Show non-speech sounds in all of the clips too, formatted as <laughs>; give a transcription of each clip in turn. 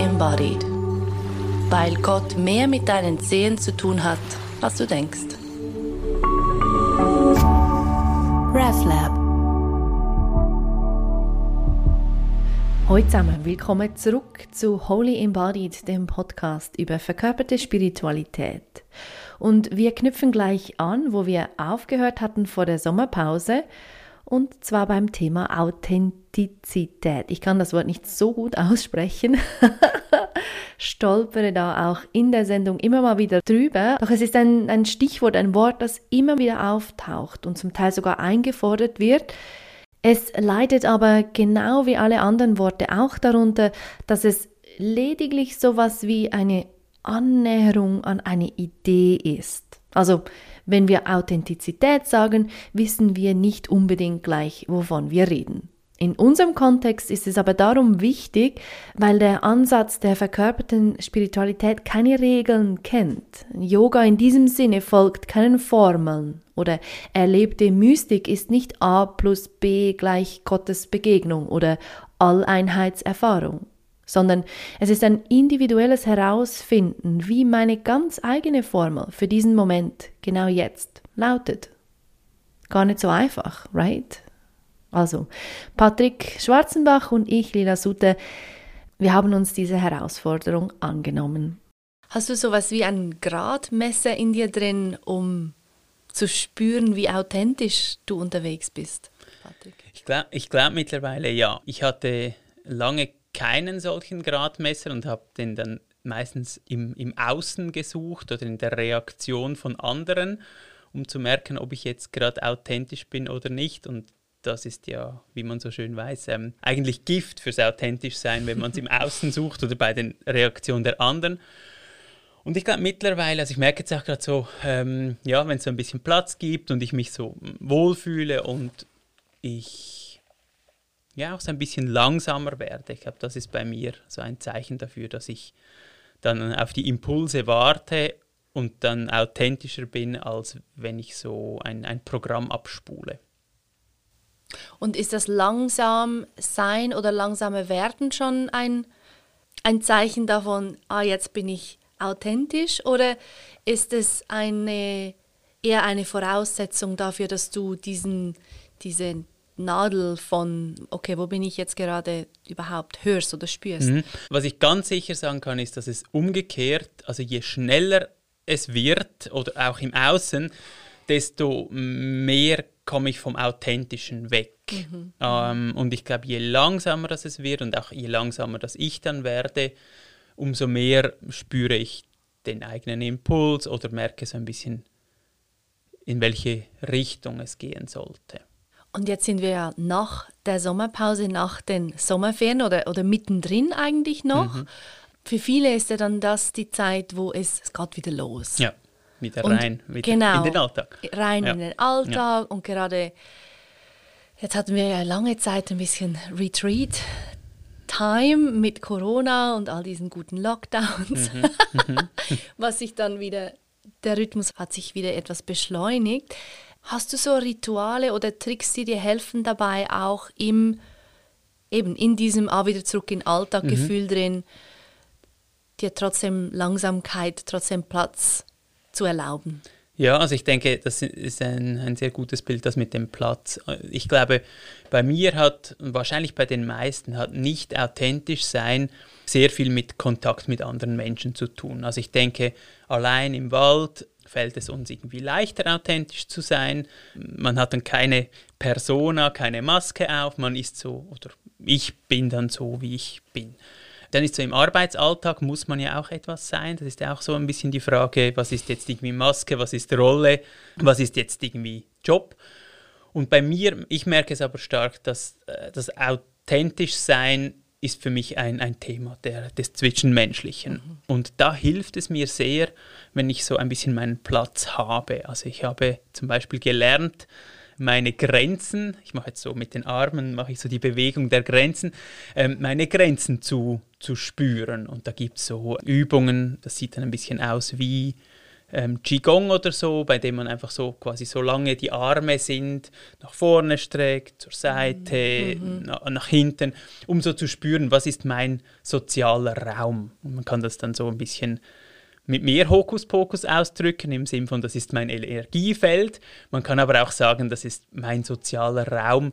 Embodied. Weil Gott mehr mit deinen Zehen zu tun hat, als du denkst. RefLab. Hallo zusammen, willkommen zurück zu Holy Embodied, dem Podcast über verkörperte Spiritualität. Und wir knüpfen gleich an, wo wir aufgehört hatten vor der Sommerpause und zwar beim Thema Authentizität. Ich kann das Wort nicht so gut aussprechen, <laughs> stolpere da auch in der Sendung immer mal wieder drüber. Doch es ist ein, ein Stichwort, ein Wort, das immer wieder auftaucht und zum Teil sogar eingefordert wird. Es leidet aber genau wie alle anderen Worte auch darunter, dass es lediglich sowas wie eine Annäherung an eine Idee ist. Also wenn wir Authentizität sagen, wissen wir nicht unbedingt gleich, wovon wir reden. In unserem Kontext ist es aber darum wichtig, weil der Ansatz der verkörperten Spiritualität keine Regeln kennt. Yoga in diesem Sinne folgt keinen Formeln oder erlebte Mystik ist nicht A plus B gleich Gottes Begegnung oder Alleinheitserfahrung sondern es ist ein individuelles Herausfinden, wie meine ganz eigene Formel für diesen Moment, genau jetzt, lautet. Gar nicht so einfach, right? Also, Patrick Schwarzenbach und ich, Lila Sutte, wir haben uns diese Herausforderung angenommen. Hast du sowas wie ein Gradmesser in dir drin, um zu spüren, wie authentisch du unterwegs bist, Patrick? Ich glaube ich glaub mittlerweile ja. Ich hatte lange keinen solchen Gradmesser und habe den dann meistens im, im Außen gesucht oder in der Reaktion von anderen, um zu merken, ob ich jetzt gerade authentisch bin oder nicht. Und das ist ja, wie man so schön weiß, ähm, eigentlich Gift fürs authentisch sein, wenn man es im <laughs> Außen sucht oder bei den Reaktionen der anderen. Und ich glaube mittlerweile, also ich merke jetzt auch gerade so, ähm, ja, wenn es so ein bisschen Platz gibt und ich mich so wohlfühle und ich ja auch so ein bisschen langsamer werde. Ich glaube, das ist bei mir so ein Zeichen dafür, dass ich dann auf die Impulse warte und dann authentischer bin, als wenn ich so ein, ein Programm abspule. Und ist das langsam sein oder langsame werden schon ein, ein Zeichen davon, ah, jetzt bin ich authentisch? Oder ist es eine, eher eine Voraussetzung dafür, dass du diesen, diese Nadel von, okay, wo bin ich jetzt gerade überhaupt, hörst oder spürst. Mhm. Was ich ganz sicher sagen kann, ist, dass es umgekehrt, also je schneller es wird oder auch im Außen, desto mehr komme ich vom Authentischen weg. Mhm. Ähm, und ich glaube, je langsamer das es wird und auch je langsamer das ich dann werde, umso mehr spüre ich den eigenen Impuls oder merke so ein bisschen, in welche Richtung es gehen sollte. Und jetzt sind wir ja nach der Sommerpause, nach den Sommerferien oder, oder mittendrin eigentlich noch. Mhm. Für viele ist ja dann das die Zeit, wo es, es geht wieder los. Ja, wieder und rein wieder genau, in den Alltag. Rein ja. in den Alltag ja. und gerade jetzt hatten wir ja lange Zeit ein bisschen Retreat. Time mit Corona und all diesen guten Lockdowns, mhm. Mhm. <laughs> was sich dann wieder, der Rhythmus hat sich wieder etwas beschleunigt. Hast du so Rituale oder Tricks, die dir helfen dabei, auch im eben in diesem auch wieder zurück in Alltaggefühl mhm. drin, dir trotzdem Langsamkeit, trotzdem Platz zu erlauben? Ja, also ich denke, das ist ein, ein sehr gutes Bild, das mit dem Platz. Ich glaube, bei mir hat, wahrscheinlich bei den meisten, hat nicht authentisch sein sehr viel mit Kontakt mit anderen Menschen zu tun. Also ich denke, allein im Wald fällt es uns irgendwie leichter, authentisch zu sein. Man hat dann keine Persona, keine Maske auf, man ist so, oder ich bin dann so, wie ich bin. Dann ist so im Arbeitsalltag muss man ja auch etwas sein. Das ist ja auch so ein bisschen die Frage, was ist jetzt irgendwie Maske, was ist Rolle, was ist jetzt irgendwie Job. Und bei mir, ich merke es aber stark, dass äh, das authentisch sein ist für mich ein, ein Thema der, des Zwischenmenschlichen. Mhm. Und da hilft es mir sehr, wenn ich so ein bisschen meinen Platz habe. Also ich habe zum Beispiel gelernt, meine Grenzen, ich mache jetzt so mit den Armen, mache ich so die Bewegung der Grenzen, ähm, meine Grenzen zu, zu spüren. Und da gibt es so Übungen, das sieht dann ein bisschen aus wie ähm, Qigong oder so, bei dem man einfach so quasi so lange die Arme sind, nach vorne streckt, zur Seite, mhm. na, nach hinten, um so zu spüren, was ist mein sozialer Raum. Und man kann das dann so ein bisschen mit mehr Hokuspokus ausdrücken, im Sinne von, das ist mein Energiefeld. Man kann aber auch sagen, das ist mein sozialer Raum,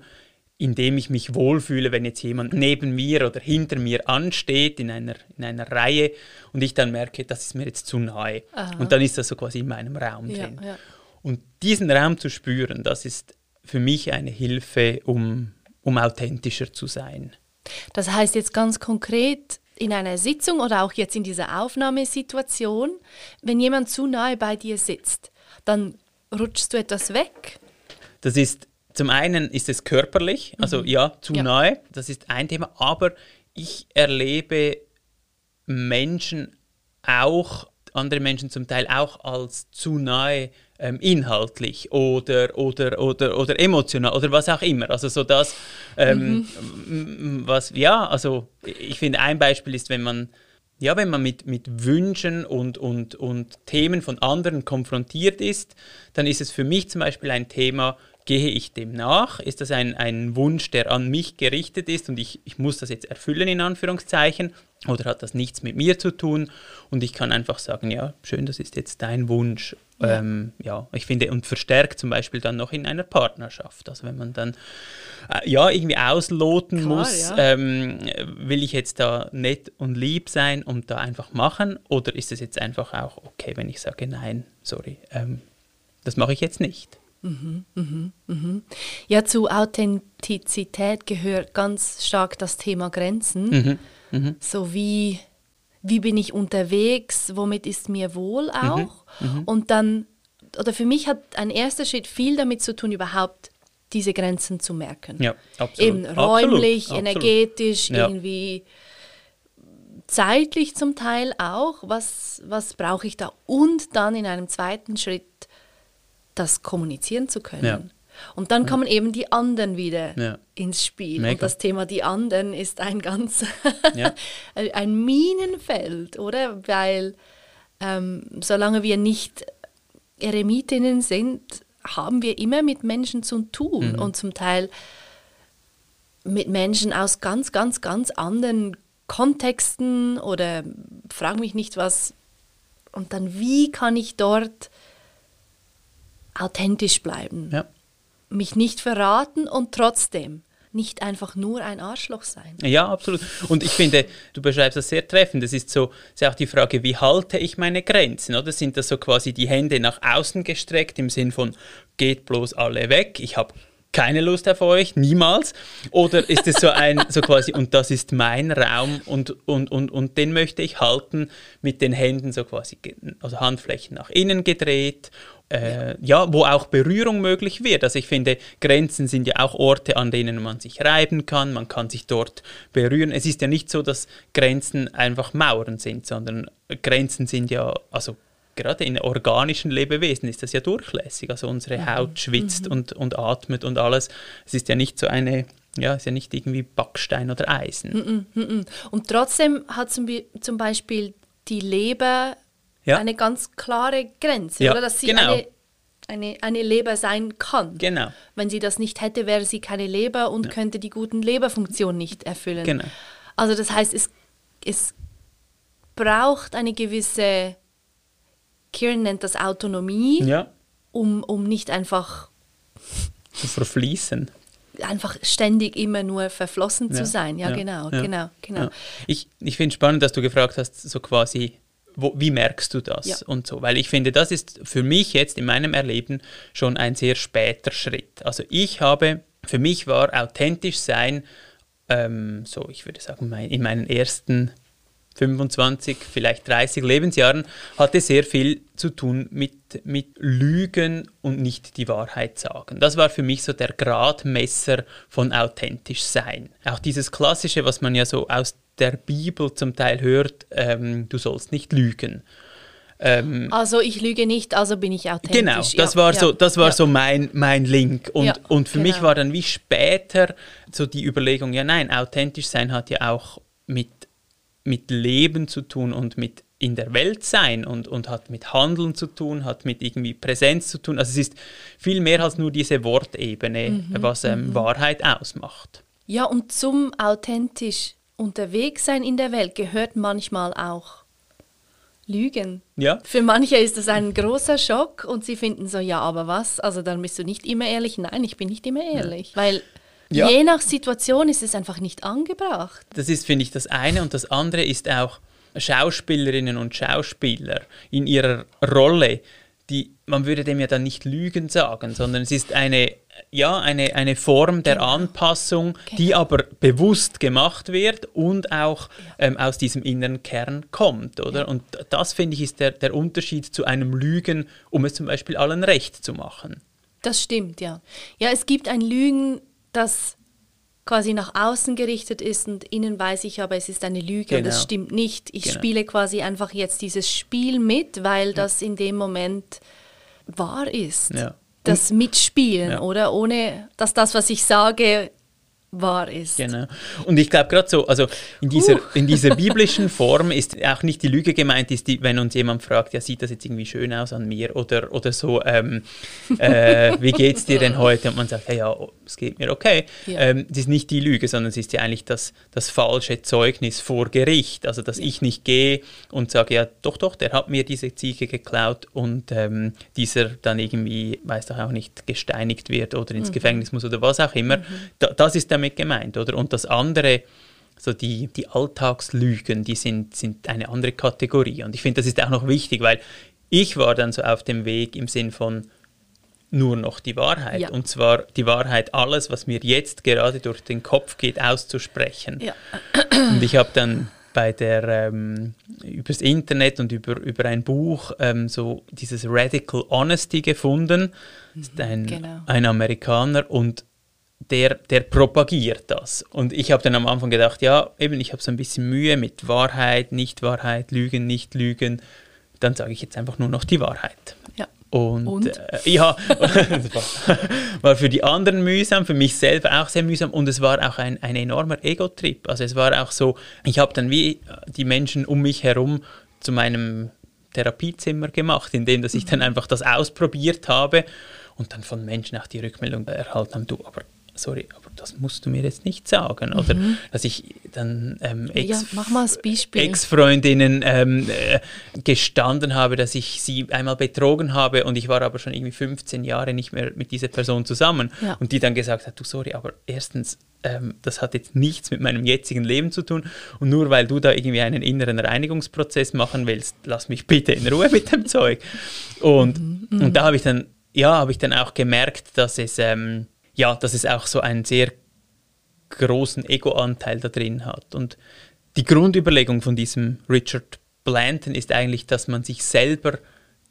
in dem ich mich wohlfühle, wenn jetzt jemand neben mir oder hinter mir ansteht in einer, in einer Reihe und ich dann merke, das ist mir jetzt zu nahe. Aha. Und dann ist das so quasi in meinem Raum ja, drin. Ja. Und diesen Raum zu spüren, das ist für mich eine Hilfe, um, um authentischer zu sein. Das heißt jetzt ganz konkret, in einer Sitzung oder auch jetzt in dieser Aufnahmesituation, wenn jemand zu nahe bei dir sitzt, dann rutschst du etwas weg. Das ist zum einen ist es körperlich, also mhm. ja, zu ja. nahe, das ist ein Thema, aber ich erlebe Menschen auch, andere Menschen zum Teil auch als zu nahe ähm, inhaltlich oder, oder, oder, oder emotional oder was auch immer. Also so das, ähm, mhm. was, ja, also ich finde ein Beispiel ist, wenn man ja, wenn man mit, mit Wünschen und, und, und Themen von anderen konfrontiert ist, dann ist es für mich zum Beispiel ein Thema, gehe ich dem nach? Ist das ein, ein Wunsch, der an mich gerichtet ist und ich, ich muss das jetzt erfüllen in Anführungszeichen? Oder hat das nichts mit mir zu tun? Und ich kann einfach sagen, ja, schön, das ist jetzt dein Wunsch. Ja. Ähm, ja, ich finde, und verstärkt zum Beispiel dann noch in einer Partnerschaft. Also wenn man dann äh, ja irgendwie ausloten Klar, muss, ja. ähm, will ich jetzt da nett und lieb sein und da einfach machen? Oder ist es jetzt einfach auch okay, wenn ich sage, nein, sorry, ähm, das mache ich jetzt nicht? Mhm, mhm, mhm. Ja, zu Authentizität gehört ganz stark das Thema Grenzen. Mhm, mhm. So wie, wie bin ich unterwegs, womit ist mir wohl mhm, auch. Und dann, oder für mich hat ein erster Schritt viel damit zu tun, überhaupt diese Grenzen zu merken. Ja, absolut. Eben räumlich, absolut, energetisch, absolut. irgendwie zeitlich zum Teil auch. Was, was brauche ich da? Und dann in einem zweiten Schritt das kommunizieren zu können. Ja. Und dann kommen eben die anderen wieder ja. ins Spiel. Mega. Und das Thema die anderen ist ein ganz ja. <laughs> ein Minenfeld, oder? Weil ähm, solange wir nicht Eremitinnen sind, haben wir immer mit Menschen zu tun mhm. und zum Teil mit Menschen aus ganz, ganz, ganz anderen Kontexten oder frag mich nicht was. Und dann, wie kann ich dort authentisch bleiben. Ja. Mich nicht verraten und trotzdem nicht einfach nur ein Arschloch sein. Ja, absolut. Und ich finde, du beschreibst das sehr treffend. Das ist so, ist auch die Frage, wie halte ich meine Grenzen? Oder sind das so quasi die Hände nach außen gestreckt im Sinn von, geht bloß alle weg, ich habe keine Lust auf euch, niemals? Oder ist es so ein, so quasi, und das ist mein Raum und, und, und, und den möchte ich halten mit den Händen so quasi, also Handflächen nach innen gedreht äh, ja. wo auch Berührung möglich wird. Also ich finde, Grenzen sind ja auch Orte, an denen man sich reiben kann, man kann sich dort berühren. Es ist ja nicht so, dass Grenzen einfach Mauern sind, sondern Grenzen sind ja, also gerade in organischen Lebewesen ist das ja durchlässig. Also unsere mhm. Haut schwitzt mhm. und, und atmet und alles. Es ist ja nicht so eine ja, ist ja nicht irgendwie Backstein oder Eisen. Mhm, mhm, und trotzdem hat zum Beispiel die Leber ja. eine ganz klare Grenze, ja, oder? Dass sie genau. eine, eine, eine Leber sein kann. Genau. Wenn sie das nicht hätte, wäre sie keine Leber und ja. könnte die guten Leberfunktionen nicht erfüllen. Genau. Also das heißt, es, es braucht eine gewisse, Kieran nennt das Autonomie, ja. um, um nicht einfach zu verfließen einfach ständig immer nur verflossen ja, zu sein. Ja, ja genau, genau, genau. Ich, ich finde es spannend, dass du gefragt hast, so quasi, wo, wie merkst du das ja. und so, weil ich finde, das ist für mich jetzt in meinem Erleben schon ein sehr später Schritt. Also ich habe, für mich war authentisch sein, ähm, so ich würde sagen, mein, in meinen ersten 25, vielleicht 30 Lebensjahren, hatte sehr viel zu tun mit, mit Lügen und nicht die Wahrheit sagen. Das war für mich so der Gradmesser von authentisch sein. Auch dieses Klassische, was man ja so aus der Bibel zum Teil hört, ähm, du sollst nicht lügen. Ähm, also ich lüge nicht, also bin ich authentisch. Genau, das ja, war ja, so, das war ja. so mein, mein Link. Und, und für genau. mich war dann wie später so die Überlegung, ja nein, authentisch sein hat ja auch mit, mit Leben zu tun und mit in der Welt sein und, und hat mit Handeln zu tun, hat mit irgendwie Präsenz zu tun. Also es ist viel mehr als nur diese Wortebene, mhm, was ähm, mhm. Wahrheit ausmacht. Ja, und zum authentisch unterwegs sein in der Welt gehört manchmal auch Lügen. Ja. Für manche ist das ein großer Schock und sie finden so, ja, aber was? Also dann bist du nicht immer ehrlich. Nein, ich bin nicht immer ehrlich. Ja. Weil ja. je nach Situation ist es einfach nicht angebracht. Das ist, finde ich, das eine. Und das andere ist auch Schauspielerinnen und Schauspieler in ihrer Rolle die, man würde dem ja dann nicht Lügen sagen, sondern es ist eine, ja, eine, eine Form der genau. Anpassung, genau. die aber bewusst gemacht wird und auch ja. ähm, aus diesem inneren Kern kommt, oder? Ja. Und das, finde ich, ist der, der Unterschied zu einem Lügen, um es zum Beispiel allen recht zu machen. Das stimmt, ja. Ja, es gibt ein Lügen, das quasi nach außen gerichtet ist und innen weiß ich aber, es ist eine Lüge genau. und das stimmt nicht. Ich genau. spiele quasi einfach jetzt dieses Spiel mit, weil ja. das in dem Moment wahr ist. Ja. Das Mitspielen, ja. oder? Ohne dass das, was ich sage, wahr ist. Genau. Und ich glaube gerade so, also in dieser, uh. in dieser <laughs> biblischen Form ist auch nicht die Lüge gemeint, ist die, wenn uns jemand fragt, ja, sieht das jetzt irgendwie schön aus an mir oder, oder so, ähm, <laughs> äh, wie geht's dir denn heute? Und man sagt, ja, ja, es geht mir okay. Ja. Ähm, das ist nicht die Lüge, sondern es ist ja eigentlich das, das falsche Zeugnis vor Gericht. Also, dass ja. ich nicht gehe und sage, ja, doch, doch, der hat mir diese Ziege geklaut und ähm, dieser dann irgendwie, weiß doch auch nicht, gesteinigt wird oder ins mhm. Gefängnis muss oder was auch immer. Mhm. Da, das ist der damit gemeint, oder? Und das andere, so die, die Alltagslügen, die sind, sind eine andere Kategorie. Und ich finde, das ist auch noch wichtig, weil ich war dann so auf dem Weg im Sinn von nur noch die Wahrheit. Ja. Und zwar die Wahrheit, alles, was mir jetzt gerade durch den Kopf geht, auszusprechen. Ja. Und ich habe dann bei der ähm, übers Internet und über, über ein Buch ähm, so dieses Radical Honesty gefunden. Das ist ein, genau. ein Amerikaner und der, der propagiert das. Und ich habe dann am Anfang gedacht, ja, eben, ich habe so ein bisschen Mühe mit Wahrheit, Nicht-Wahrheit, Lügen, Nicht-Lügen. Dann sage ich jetzt einfach nur noch die Wahrheit. Ja. Und, und? Äh, ja, <laughs> war für die anderen mühsam, für mich selber auch sehr mühsam und es war auch ein, ein enormer Ego-Trip. Also es war auch so, ich habe dann wie die Menschen um mich herum zu meinem Therapiezimmer gemacht, indem dass ich dann mhm. einfach das ausprobiert habe und dann von Menschen auch die Rückmeldung erhalten haben, du, aber sorry, aber das musst du mir jetzt nicht sagen. Oder mhm. dass ich dann ähm, Ex ja, Ex-Freundinnen ähm, äh, gestanden habe, dass ich sie einmal betrogen habe und ich war aber schon irgendwie 15 Jahre nicht mehr mit dieser Person zusammen. Ja. Und die dann gesagt hat, du sorry, aber erstens, ähm, das hat jetzt nichts mit meinem jetzigen Leben zu tun und nur weil du da irgendwie einen inneren Reinigungsprozess machen willst, lass mich bitte in Ruhe mit dem Zeug. Und, mhm. und da habe ich dann, ja, habe ich dann auch gemerkt, dass es ähm, ja, dass es auch so einen sehr großen Ego-Anteil da drin hat. Und die Grundüberlegung von diesem Richard Blanton ist eigentlich, dass man sich selber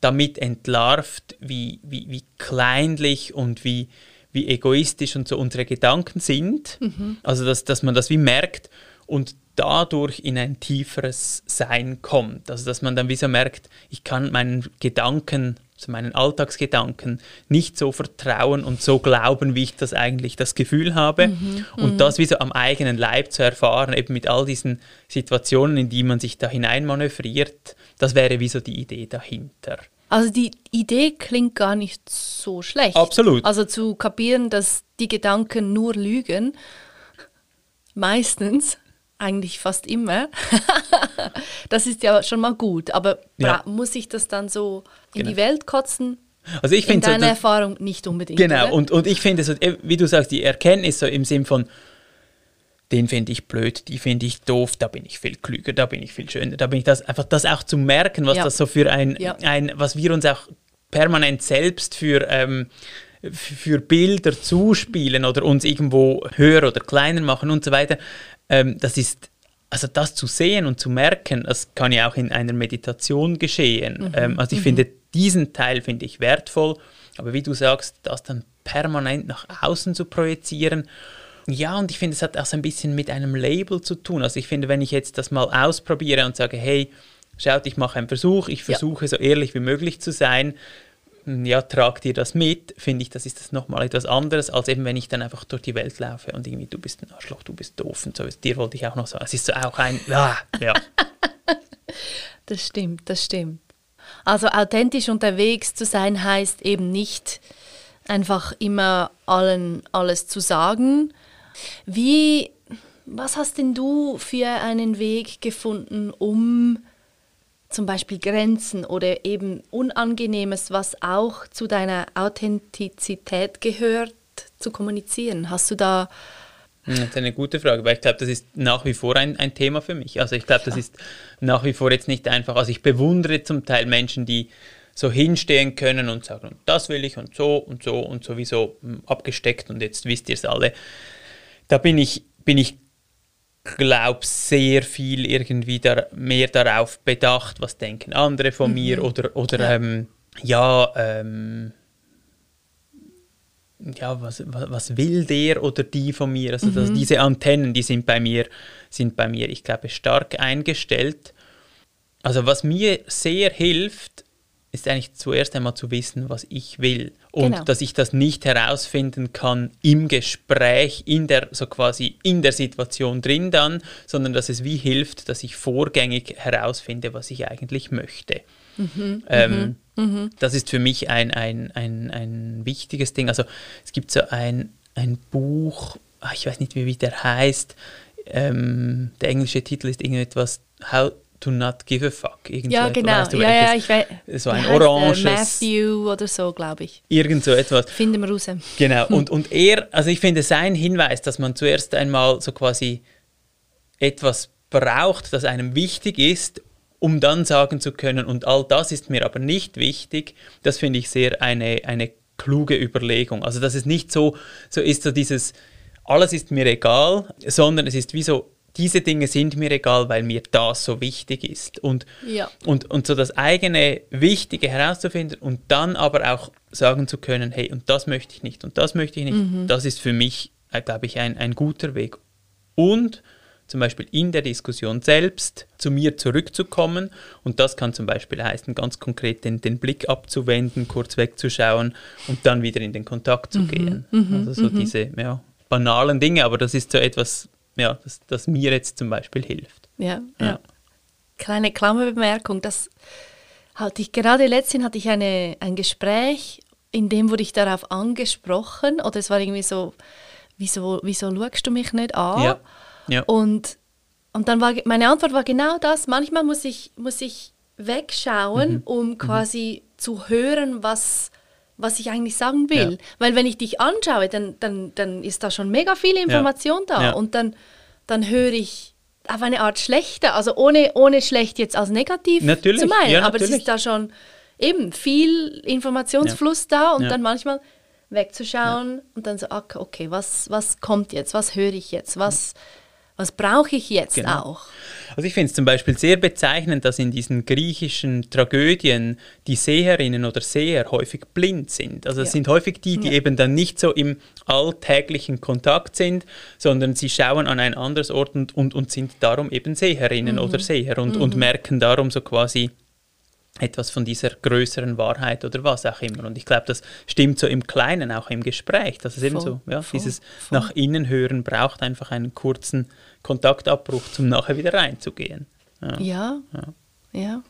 damit entlarvt, wie, wie, wie kleinlich und wie, wie egoistisch und so unsere Gedanken sind. Mhm. Also, dass, dass man das wie merkt und dadurch in ein tieferes Sein kommt. Also, dass man dann wie so merkt, ich kann meinen Gedanken also meinen Alltagsgedanken nicht so vertrauen und so glauben, wie ich das eigentlich das Gefühl habe. Mhm, und mhm. das wie so am eigenen Leib zu erfahren, eben mit all diesen Situationen, in die man sich da hineinmanövriert, das wäre wie so die Idee dahinter. Also die Idee klingt gar nicht so schlecht. Absolut. Also zu kapieren, dass die Gedanken nur lügen, meistens eigentlich fast immer. <laughs> das ist ja schon mal gut, aber ja. muss ich das dann so in genau. die Welt kotzen? Also ich finde deine so, Erfahrung nicht unbedingt. Genau, und, und ich finde so, eh, wie du sagst, die Erkenntnis so im Sinn von, den finde ich blöd, die finde ich doof, da bin ich viel klüger, da bin ich viel schöner, da bin ich das, einfach das auch zu merken, was ja. das so für ein, ja. ein, was wir uns auch permanent selbst für, ähm, für Bilder zuspielen oder uns irgendwo höher oder kleiner machen und so weiter, ähm, das ist, also das zu sehen und zu merken, das kann ja auch in einer Meditation geschehen. Mhm. Ähm, also ich mhm. finde, diesen Teil finde ich wertvoll, aber wie du sagst, das dann permanent nach außen zu projizieren, ja, und ich finde, es hat auch so ein bisschen mit einem Label zu tun. Also ich finde, wenn ich jetzt das mal ausprobiere und sage, hey, schaut, ich mache einen Versuch, ich versuche ja. so ehrlich wie möglich zu sein, ja, tragt dir das mit, finde ich, das ist das nochmal etwas anderes, als eben, wenn ich dann einfach durch die Welt laufe und irgendwie, du bist ein Arschloch, du bist doof und so. Dir wollte ich auch noch sagen. Es ist so auch ein, ja, ja. <laughs> Das stimmt, das stimmt. Also authentisch unterwegs zu sein heißt eben nicht einfach immer allen alles zu sagen. Wie, was hast denn du für einen Weg gefunden, um zum Beispiel Grenzen oder eben Unangenehmes, was auch zu deiner Authentizität gehört, zu kommunizieren? Hast du da das ist eine gute Frage, weil ich glaube, das ist nach wie vor ein, ein Thema für mich. Also ich glaube, das ist nach wie vor jetzt nicht einfach, also ich bewundere zum Teil Menschen, die so hinstehen können und sagen, das will ich und so und so und sowieso hm, abgesteckt und jetzt wisst ihr es alle. Da bin ich, bin ich glaube sehr viel irgendwie da, mehr darauf bedacht, was denken andere von mhm. mir oder, oder ja, ähm, ja ähm, ja, was, was will der oder die von mir? Also mhm. diese Antennen, die sind bei mir, sind bei mir, ich glaube, stark eingestellt. Also was mir sehr hilft, ist eigentlich zuerst einmal zu wissen, was ich will. Und genau. dass ich das nicht herausfinden kann im Gespräch, in der, so quasi in der Situation drin dann, sondern dass es wie hilft, dass ich vorgängig herausfinde, was ich eigentlich möchte. Mhm, ähm, mhm, mhm. Das ist für mich ein, ein, ein, ein wichtiges Ding. Also es gibt so ein, ein Buch, ah, ich weiß nicht, wie, wie der heißt. Ähm, der englische Titel ist irgendetwas How to Not Give a Fuck. Irgend ja, so genau. Etwas, ja, ja, ich weiß. So ein oranges. Matthew oder so, glaube ich. Irgend so etwas. Finden wir raus. Genau. <laughs> Und, und er, also ich finde sein Hinweis, dass man zuerst einmal so quasi etwas braucht, das einem wichtig ist um dann sagen zu können, und all das ist mir aber nicht wichtig, das finde ich sehr eine, eine kluge Überlegung. Also dass es nicht so, so ist, so dieses, alles ist mir egal, sondern es ist wie so, diese Dinge sind mir egal, weil mir das so wichtig ist. Und, ja. und, und so das eigene Wichtige herauszufinden und dann aber auch sagen zu können, hey, und das möchte ich nicht und das möchte ich nicht, mhm. das ist für mich, äh, glaube ich, ein, ein guter Weg. Und zum Beispiel in der Diskussion selbst zu mir zurückzukommen. Und das kann zum Beispiel heißen, ganz konkret den, den Blick abzuwenden, kurz wegzuschauen und dann wieder in den Kontakt zu mhm. gehen. Mhm. Also so mhm. diese ja, banalen Dinge, aber das ist so etwas, ja, das, das mir jetzt zum Beispiel hilft. Ja, ja. ja. Kleine Klammerbemerkung, das hatte ich gerade letztens hatte ich eine, ein Gespräch, in dem wurde ich darauf angesprochen oder es war irgendwie so, wieso, wieso schaust du mich nicht an? Ja. Ja. Und, und dann war meine Antwort war genau das. Manchmal muss ich, muss ich wegschauen, mhm. um mhm. quasi mhm. zu hören, was, was ich eigentlich sagen will. Ja. Weil wenn ich dich anschaue, dann, dann, dann ist da schon mega viel Information ja. da. Ja. Und dann, dann höre ich auf eine Art schlechter, also ohne, ohne schlecht jetzt als negativ natürlich. zu meinen. aber es ist da schon eben viel Informationsfluss da und dann manchmal wegzuschauen und dann so, okay, was, was kommt jetzt, was höre ich jetzt, was was brauche ich jetzt genau. auch? Also ich finde es zum Beispiel sehr bezeichnend, dass in diesen griechischen Tragödien die Seherinnen oder Seher häufig blind sind. Also es ja. sind häufig die, die ja. eben dann nicht so im alltäglichen Kontakt sind, sondern sie schauen an ein anderes Ort und, und, und sind darum eben Seherinnen mhm. oder Seher und, mhm. und merken darum so quasi, etwas von dieser größeren Wahrheit oder was auch immer. Und ich glaube, das stimmt so im Kleinen, auch im Gespräch, dass es voll, eben so, ja, voll, dieses voll. nach innen hören braucht einfach einen kurzen Kontaktabbruch, um nachher wieder reinzugehen. Ja. ja. ja. ja.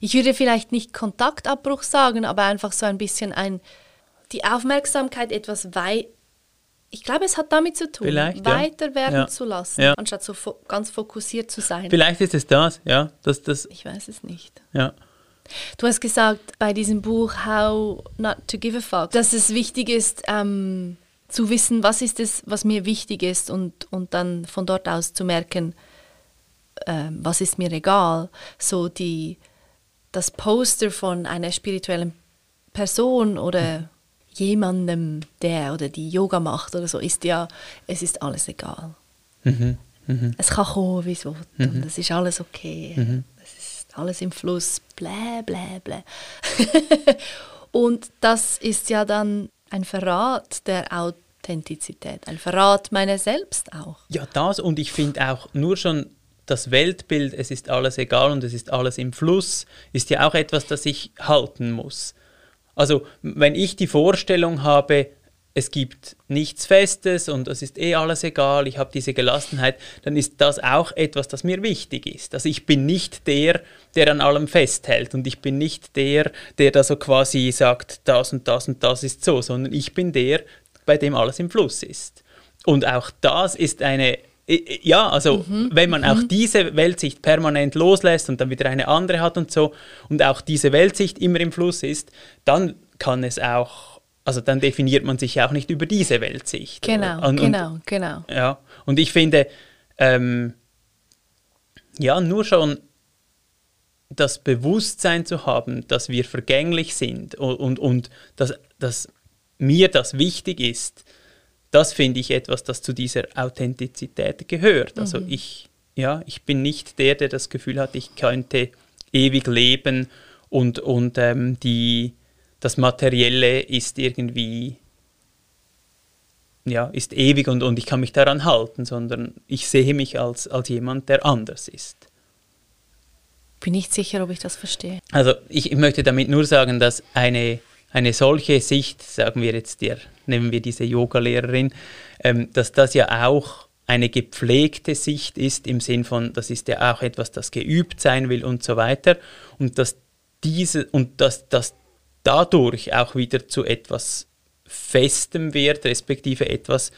Ich würde vielleicht nicht Kontaktabbruch sagen, aber einfach so ein bisschen ein, die Aufmerksamkeit etwas weit ich glaube, es hat damit zu tun, Vielleicht, weiter werden ja. zu lassen, ja. anstatt so fo ganz fokussiert zu sein. Vielleicht ist es das, ja. Das, das ich weiß es nicht. Ja. Du hast gesagt bei diesem Buch How Not to Give a Fuck, dass es wichtig ist, ähm, zu wissen, was ist es, was mir wichtig ist und, und dann von dort aus zu merken, ähm, was ist mir egal. So die, das Poster von einer spirituellen Person oder <laughs> jemandem, der oder die Yoga macht oder so, ist ja, es ist alles egal. Mhm. Mhm. Es kann kommen, wie es will. Mhm. Und es ist alles okay. Mhm. Es ist alles im Fluss. Blä, blä, blä. <laughs> und das ist ja dann ein Verrat der Authentizität, ein Verrat meiner selbst auch. Ja, das und ich finde auch nur schon das Weltbild, es ist alles egal und es ist alles im Fluss, ist ja auch etwas, das ich halten muss. Also wenn ich die Vorstellung habe, es gibt nichts Festes und es ist eh alles egal, ich habe diese Gelassenheit, dann ist das auch etwas, das mir wichtig ist. Also ich bin nicht der, der an allem festhält und ich bin nicht der, der da so quasi sagt, das und das und das ist so, sondern ich bin der, bei dem alles im Fluss ist. Und auch das ist eine ja, also mhm. wenn man auch mhm. diese Weltsicht permanent loslässt und dann wieder eine andere hat und so und auch diese Weltsicht immer im Fluss ist, dann kann es auch, also dann definiert man sich auch nicht über diese Weltsicht. Genau, und, genau, und, genau. Ja, und ich finde, ähm, ja, nur schon das Bewusstsein zu haben, dass wir vergänglich sind und, und, und dass, dass mir das wichtig ist, das finde ich etwas, das zu dieser Authentizität gehört. Also mhm. ich, ja, ich bin nicht der, der das Gefühl hat, ich könnte ewig leben und, und ähm, die, das Materielle ist irgendwie ja, ist ewig und, und ich kann mich daran halten, sondern ich sehe mich als, als jemand, der anders ist. Bin nicht sicher, ob ich das verstehe. Also ich, ich möchte damit nur sagen, dass eine eine solche Sicht, sagen wir jetzt der, nehmen wir diese Yogalehrerin, ähm, dass das ja auch eine gepflegte Sicht ist im Sinn von, das ist ja auch etwas, das geübt sein will und so weiter und dass diese und dass das dadurch auch wieder zu etwas Festem wird, respektive etwas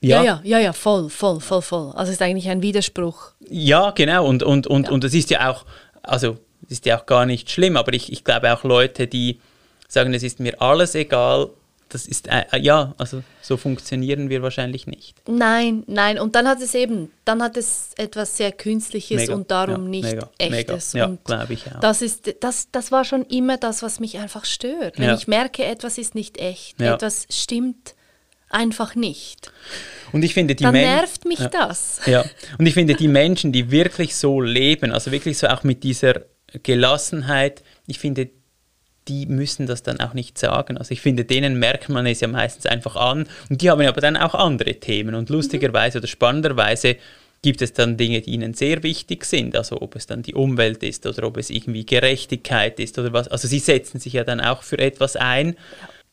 ja. ja, ja, ja, voll, voll, voll, voll. Also es ist eigentlich ein Widerspruch. Ja, genau. Und, und, und, ja. und es ist ja auch, also es ist ja auch gar nicht schlimm, aber ich, ich glaube auch Leute, die sagen, es ist mir alles egal, das ist, äh, äh, ja, also so funktionieren wir wahrscheinlich nicht. Nein, nein. Und dann hat es eben, dann hat es etwas sehr Künstliches mega, und darum ja, nicht mega, Echtes. Mega. Ja, glaube ich auch. Das, ist, das, das war schon immer das, was mich einfach stört. Wenn ja. ich merke, etwas ist nicht echt, etwas stimmt einfach nicht. Und ich finde, die Dann nervt mich das. Ja, und ich finde, die Menschen, die wirklich so leben, also wirklich so auch mit dieser Gelassenheit, ich finde, die müssen das dann auch nicht sagen. Also ich finde, denen merkt man es ja meistens einfach an und die haben aber dann auch andere Themen und lustigerweise oder spannenderweise gibt es dann Dinge, die ihnen sehr wichtig sind, also ob es dann die Umwelt ist oder ob es irgendwie Gerechtigkeit ist oder was. Also sie setzen sich ja dann auch für etwas ein.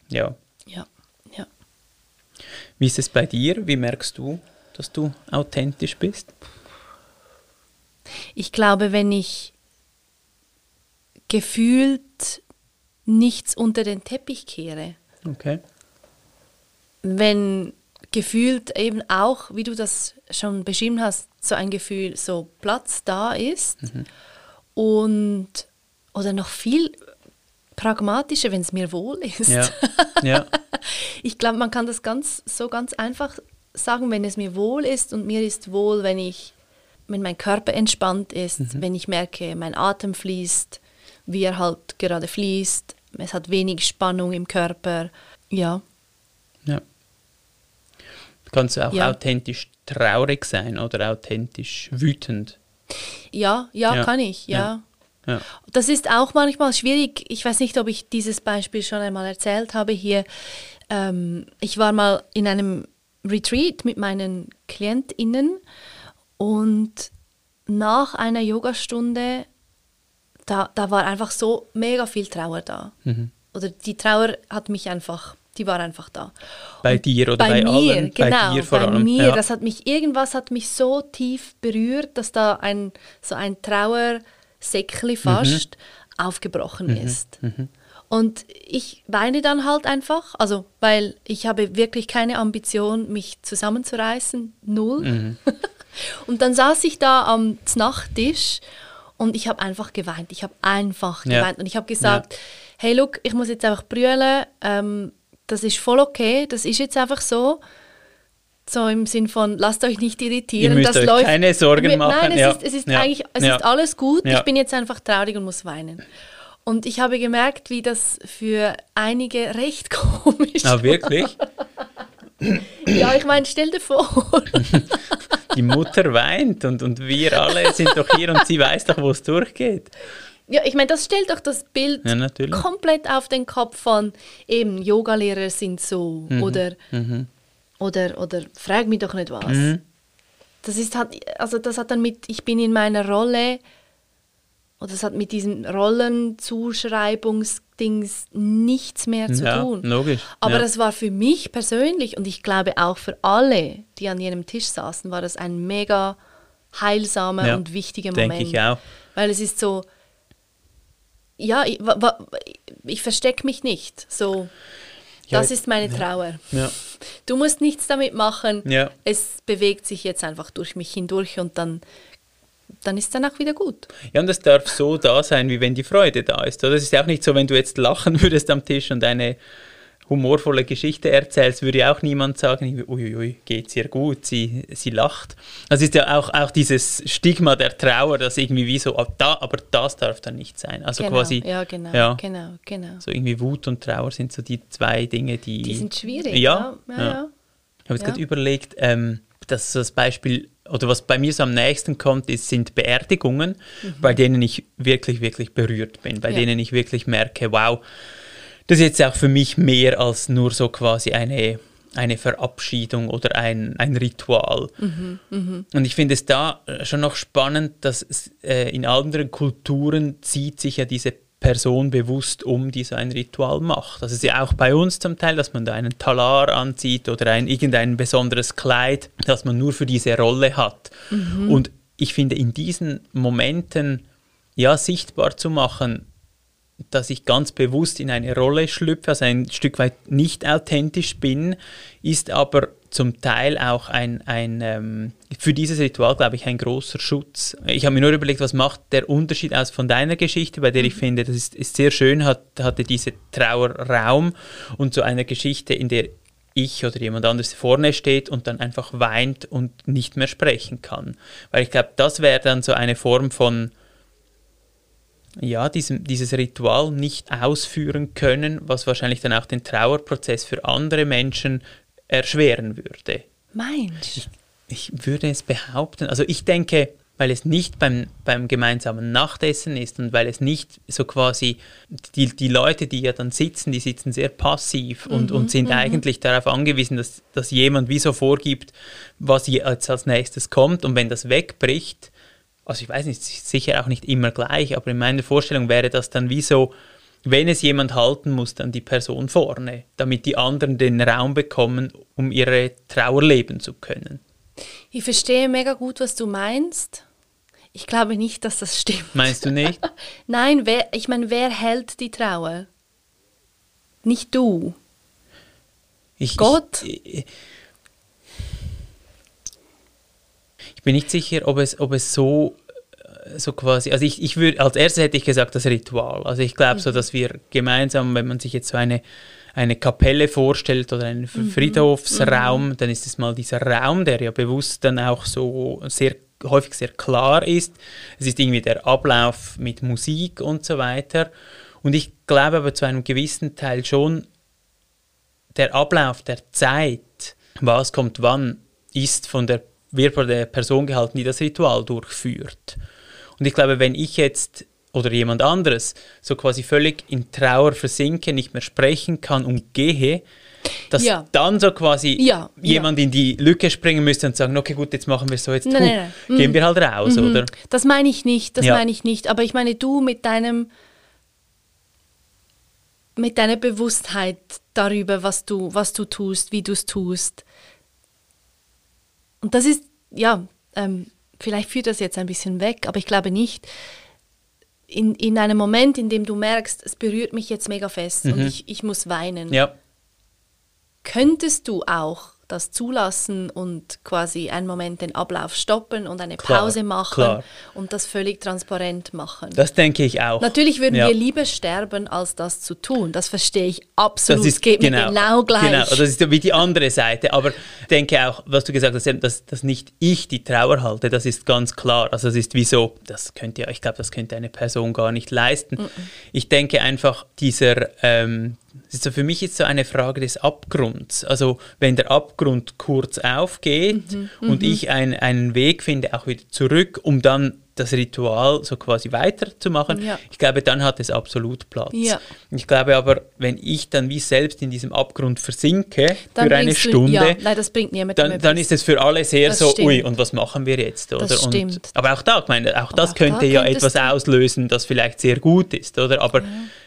Ja. Ja, ja. Wie ist es bei dir? Wie merkst du, dass du authentisch bist? Ich glaube, wenn ich gefühlt nichts unter den Teppich kehre. Okay. Wenn gefühlt eben auch, wie du das schon beschrieben hast, so ein Gefühl, so Platz da ist mhm. und oder noch viel pragmatischer, wenn es mir wohl ist. Ja. ja. <laughs> ich glaube, man kann das ganz so ganz einfach sagen, wenn es mir wohl ist und mir ist wohl, wenn ich wenn mein Körper entspannt ist, mhm. wenn ich merke, mein Atem fließt, wie er halt gerade fließt. Es hat wenig Spannung im Körper. Ja. Ja. Kannst du auch ja. authentisch traurig sein oder authentisch wütend? Ja, ja, ja. kann ich, ja. ja. Das ist auch manchmal schwierig. Ich weiß nicht, ob ich dieses Beispiel schon einmal erzählt habe hier. Ähm, ich war mal in einem Retreat mit meinen KlientInnen und nach einer Yogastunde da, da war einfach so mega viel Trauer da. Mhm. Oder die Trauer hat mich einfach, die war einfach da. Bei Und dir oder bei, bei mir, allen? Genau, bei, dir vor bei allem. mir. Ja. Das hat mich, irgendwas hat mich so tief berührt, dass da ein, so ein Trauersäckchen fast mhm. aufgebrochen mhm. ist. Mhm. Und ich weine dann halt einfach, also weil ich habe wirklich keine Ambition, mich zusammenzureißen, null. Mhm. <laughs> Und dann saß ich da am Nachttisch und ich habe einfach geweint. Ich habe einfach geweint. Und ich habe gesagt, ja. hey, look, ich muss jetzt einfach brüllen. Ähm, das ist voll okay. Das ist jetzt einfach so. So im Sinn von, lasst euch nicht irritieren. Das läuft, keine Sorgen machen. Nein, es ja. ist, es ist eigentlich, es ist alles gut. Ich bin jetzt einfach traurig und muss weinen. Und ich habe gemerkt, wie das für einige recht <laughs> komisch ist. Ah, wirklich? <laughs> ja, ich meine, stell dir vor. die Mutter weint und, und wir alle sind doch hier und sie weiß doch, wo es durchgeht. Ja, ich meine, das stellt doch das Bild ja, komplett auf den Kopf von eben Yogalehrer sind so mhm. oder mhm. oder oder frag mich doch nicht was. Mhm. Das ist halt, also das hat dann mit ich bin in meiner Rolle oder es hat mit diesem Rollenzuschreibungsdings nichts mehr zu Ja, tun. logisch, Aber ja. das war für mich persönlich und ich glaube auch für alle, die an jenem Tisch saßen, war das ein mega heilsamer Ja, und wichtiger denke Moment. ich auch. Weil es ist so, ja, ich, ich verstecke mich nicht. So, das ist meine Trauer. Du musst nichts damit machen. Es bewegt sich jetzt einfach durch mich hindurch und dann, dann ist es danach wieder gut. Ja, und es darf so da sein, wie wenn die Freude da ist. Oder? Es ist ja auch nicht so, wenn du jetzt lachen <laughs> würdest am Tisch und eine humorvolle Geschichte erzählst, würde ja auch niemand sagen, uiuiui, geht's ihr gut, sie, sie lacht. Das ist ja auch, auch dieses Stigma der Trauer, das irgendwie wie so, ah, da, aber das darf dann nicht sein. Also genau. quasi, ja, genau, ja. genau, genau. so irgendwie Wut und Trauer sind so die zwei Dinge, die... Die sind schwierig. Ja, ja, ja. ja. Ich habe jetzt gerade überlegt, ähm, dass so das Beispiel, oder was bei mir so am nächsten kommt, ist, sind Beerdigungen, bei denen ich wirklich, wirklich berührt bin, bei Mhm. Ja. denen ich wirklich merke, wow, das ist jetzt auch für mich mehr als nur so quasi eine, eine Verabschiedung oder ein, ein Ritual. Mhm, Und ich finde es da äh, schon noch spannend, dass es, äh, in anderen Kulturen zieht sich ja diese Person bewusst um, die so ein Ritual macht. Das ist ja auch bei uns zum Teil, dass man da einen Talar anzieht oder ein irgendein besonderes Kleid, das man nur für diese Rolle hat. Und ich finde, in diesen Momenten ja sichtbar zu machen, dass ich ganz bewusst in eine Rolle schlüpfe, also ein Stück weit nicht authentisch bin, ist aber zum Teil auch ein, ein ähm, für dieses Ritual, glaube ich, ein großer Schutz. Ich habe mir nur überlegt, was macht der Unterschied aus von deiner Geschichte, bei der ich finde, das ist, ist sehr schön, hat, hatte diese Trauer Raum und so einer Geschichte, in der ich oder jemand anderes vorne steht und dann einfach weint und nicht mehr sprechen kann. Weil ich glaube, das wäre dann so eine Form von ja, diesem, dieses Ritual nicht ausführen können, was wahrscheinlich dann auch den Trauerprozess für andere Menschen erschweren würde. Meinst Ich würde es behaupten, also ich denke, weil es nicht beim, beim gemeinsamen Nachtessen ist und weil es nicht so quasi, die, die Leute, die ja dann sitzen, die sitzen sehr passiv und, und sind eigentlich darauf angewiesen, dass, dass jemand wie so vorgibt, was jetzt als nächstes kommt und wenn das wegbricht, also ich weiß nicht, sicher auch nicht immer gleich, aber in meiner Vorstellung wäre das dann wie so, wenn es jemand halten muss, dann die Person vorne, damit die anderen den Raum bekommen, um ihre Trauer leben zu können. Ich verstehe mega gut, was du meinst. Ich glaube nicht, dass das stimmt. Meinst du nicht? <laughs> Nein, wer, ich meine, wer hält die Trauer? Nicht du. Ich, Gott? Ich, ich, ich bin nicht sicher, ob es, ob es so, äh, so quasi, also ich, ich würde, als erstes hätte ich gesagt, das Ritual. Also ich glaube so, dass wir gemeinsam, wenn man sich jetzt so eine, eine Kapelle vorstellt oder einen Friedhofsraum, dann ist es mal dieser Raum, der ja bewusst dann auch so sehr häufig sehr klar ist. Es ist irgendwie der Ablauf mit Musik und so weiter. Und ich glaube aber zu einem gewissen Teil schon, der Ablauf der Zeit, was kommt wann, ist von der, wird von der Person gehalten, die das Ritual durchführt. Und ich glaube, wenn ich jetzt oder jemand anderes so quasi völlig in Trauer versinke, nicht mehr sprechen kann und gehe, dass Ja. dann so quasi Ja, jemand in die Lücke springen müsste und sagen, okay, gut, jetzt machen wir es so, jetzt Nein, nein, nein. gehen wir halt raus, oder? Das meine ich nicht, das Ja. meine ich nicht. Aber ich meine, du mit deinem, mit deiner Bewusstheit darüber, was du, was du tust, wie du es tust. Und das ist, ja, ähm, vielleicht führt das jetzt ein bisschen weg, aber ich glaube nicht. In, in einem Moment, in dem du merkst, es berührt mich jetzt mega fest und ich, ich muss weinen, Mhm. Ja, könntest du auch das zulassen und quasi einen Moment den Ablauf stoppen und eine Klar, Pause machen klar. und das völlig transparent machen. das denke ich auch. Natürlich würden Ja. wir lieber sterben, als das zu tun. Das verstehe ich absolut. Das ist Geht genau, mir genau gleich. Genau, das ist wie die andere Seite. Aber ich denke auch, was du gesagt hast, dass, dass nicht ich die Trauer halte, das ist ganz klar. Also es ist wie so, das könnte ja, ich glaube, das könnte eine Person gar nicht leisten. Ich denke einfach, dieser, ähm, das ist so für mich ist so eine Frage des Abgrunds. Also wenn der Abgrund kurz aufgeht Mhm, und ich ein, einen Weg finde, auch wieder zurück, um dann das Ritual so quasi weiterzumachen, Ja. ich glaube, dann hat es absolut Platz. Ja. Ich glaube aber, wenn ich dann wie selbst in diesem Abgrund versinke Dann für eine du- Stunde, ja, nein, das bringt dann, dann ist es für alle sehr Das so, stimmt. ui, und was machen wir jetzt? Oder? Das und, stimmt. aber auch da, ich meine, auch das auch könnte da ja etwas auslösen, das vielleicht sehr gut ist, oder? Aber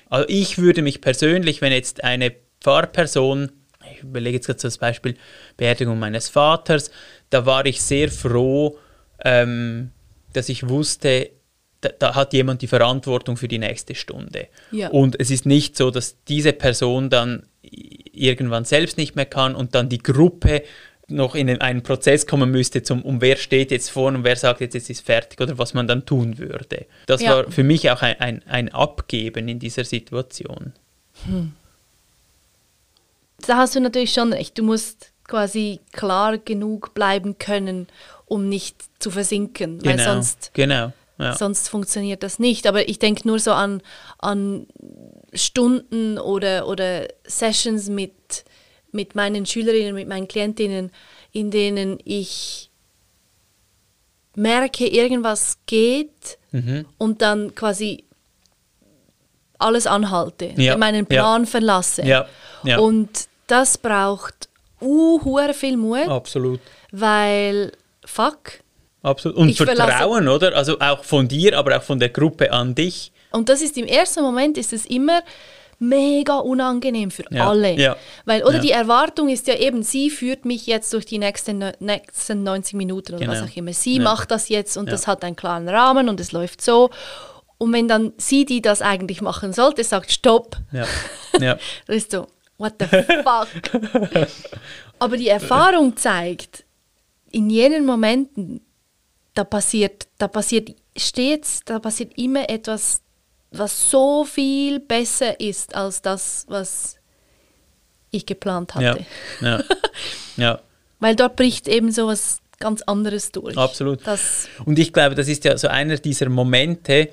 also ich würde mich persönlich, wenn jetzt eine Pfarrperson, ich überlege jetzt gerade so das Beispiel Beerdigung meines Vaters, da war ich sehr froh, ähm, dass ich wusste, da, da hat jemand die Verantwortung für die nächste Stunde. Ja. Und es ist nicht so, dass diese Person dann irgendwann selbst nicht mehr kann und dann die Gruppe noch in einen Prozess kommen müsste, zum, um wer steht jetzt vorne und wer sagt jetzt, jetzt ist fertig oder was man dann tun würde. Das Ja. war für mich auch ein, ein, ein Abgeben in dieser Situation. da hast du natürlich schon recht. Du musst quasi klar genug bleiben können, um nicht zu versinken, weil Genau. sonst, genau. Ja. sonst funktioniert das nicht. Aber ich denke nur so an, an Stunden oder, oder Sessions mit, mit meinen Schülerinnen, mit meinen Klientinnen, in denen ich merke, irgendwas geht Mhm. und dann quasi alles anhalte, Ja, meinen ja. Plan verlasse. Ja, ja. Und das braucht uh, viel Mut, Absolut. weil fuck. Absolut. Und Ich verlasse- Vertrauen, oder? Also auch von dir, aber auch von der Gruppe an dich. Und das ist im ersten Moment ist es immer mega unangenehm für Ja, alle. ja, Weil, oder ja. die Erwartung ist ja eben, sie führt mich jetzt durch die nächsten, nächsten 90 Minuten oder was Genau. auch immer. Sie macht das jetzt und das hat einen klaren Rahmen und es läuft so. Und wenn dann sie, die das eigentlich machen sollte, sagt Stopp, Ja. <laughs> ja. Das ist so, what the fuck? <laughs> Aber die Erfahrung zeigt, in jenen Momenten, da passiert, da passiert stets, da passiert immer etwas, was so viel besser ist als das, was ich geplant Ja. hatte. Ja. <laughs> ja. Weil dort bricht eben so was ganz anderes durch. Absolut. Das, Und ich glaube, das ist ja so einer dieser Momente,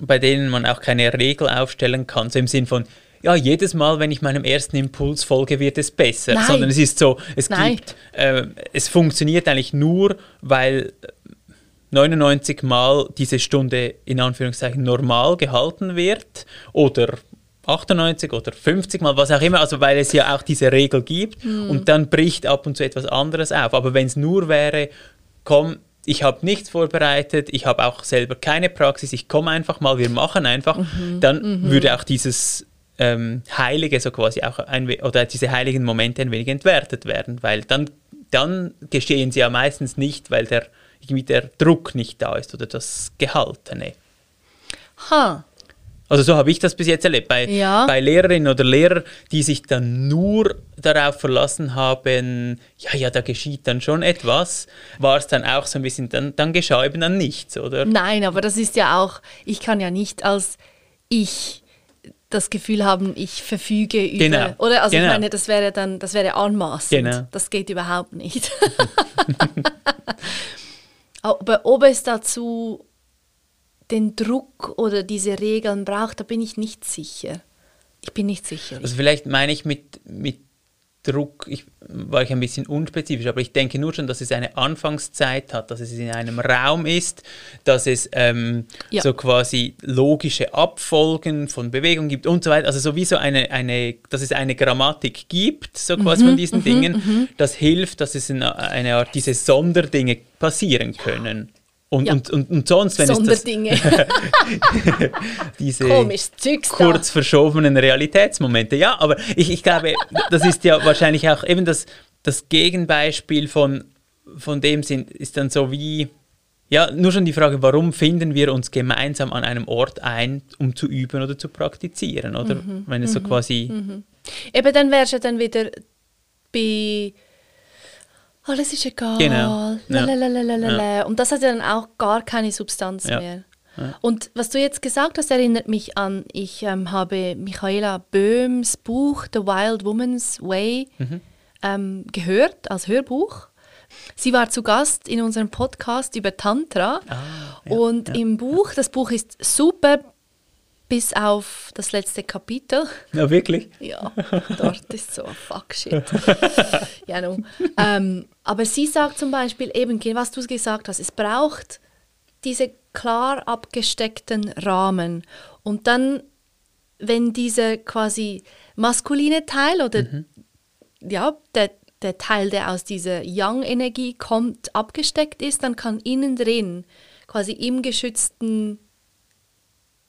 bei denen man auch keine Regel aufstellen kann, so im Sinn von, ja, jedes Mal, wenn ich meinem ersten Impuls folge, wird es besser. Nein. Sondern es ist so, es Nein. gibt, äh, es funktioniert eigentlich nur, weil 99 Mal diese Stunde in Anführungszeichen normal gehalten wird oder 98 oder 50 Mal, was auch immer, also weil es ja auch diese Regel gibt und dann bricht ab und zu etwas anderes auf. Aber wenn es nur wäre, komm, ich habe nichts vorbereitet, ich habe auch selber keine Praxis, ich komme einfach mal, wir machen einfach, dann würde auch dieses ähm, Heilige so quasi auch ein, oder diese heiligen Momente ein wenig entwertet werden, weil dann, dann geschehen sie ja meistens nicht, weil der, irgendwie der Druck nicht da ist oder das Gehaltene. ha, Also so habe ich das bis jetzt erlebt. Bei, Ja. bei Lehrerinnen oder Lehrern, die sich dann nur darauf verlassen haben, ja, ja, da geschieht dann schon etwas, war es dann auch so ein bisschen, dann, dann geschah eben dann nichts, oder? Nein, aber das ist ja auch, ich kann ja nicht als ich das Gefühl haben, ich verfüge über. Genau, Oder? Also genau. ich meine, das wäre dann, das wäre anmaßend. Genau. Das geht überhaupt nicht. <laughs> aber ob es dazu den Druck oder diese Regeln braucht, da bin ich nicht sicher. Ich bin nicht sicher. Also vielleicht meine ich mit, mit Druck, ich, war ich ein bisschen unspezifisch, aber ich denke nur schon, dass es eine Anfangszeit hat, dass es in einem Raum ist, dass es ähm, Ja. so quasi logische Abfolgen von Bewegung gibt und so weiter. Also sowieso eine, eine, dass es eine Grammatik gibt, so quasi Mhm, von diesen Dingen, das hilft, dass es in eine Art diese Sonderdinge passieren können. Und, Ja. und, und, und sonst, wenn es das, Sonderdinge. <laughs> diese da. kurz verschobenen Realitätsmomente. Ja, aber ich, ich glaube, das ist ja wahrscheinlich auch eben das, das Gegenbeispiel von, von dem sind, ist dann so wie, ja, nur schon die Frage, warum finden wir uns gemeinsam an einem Ort ein, um zu üben oder zu praktizieren, oder? Mhm. Wenn es so quasi, Eben dann wärst du dann wieder bei alles ist egal. Genau, ja. Lalalala. Und das hat ja dann auch gar keine Substanz Ja. mehr. Und was du jetzt gesagt hast, erinnert mich an, ich ähm, habe Michaela Böhms Buch The Wild Woman's Way Mhm. ähm, gehört als Hörbuch. Sie war zu Gast in unserem Podcast über Tantra. Ah, ja, und ja, im Buch, das Buch ist super, bis auf das letzte Kapitel. ja wirklich, Ja, dort ist so fuck shit. <laughs> ja, no. ähm, aber sie sagt zum Beispiel eben, was du gesagt hast, es braucht diese klar abgesteckten Rahmen. Und dann, wenn dieser quasi maskuline Teil oder Mhm. ja, der, der Teil, der aus dieser Yang-Energie kommt, abgesteckt ist, dann kann innen drin, quasi im geschützten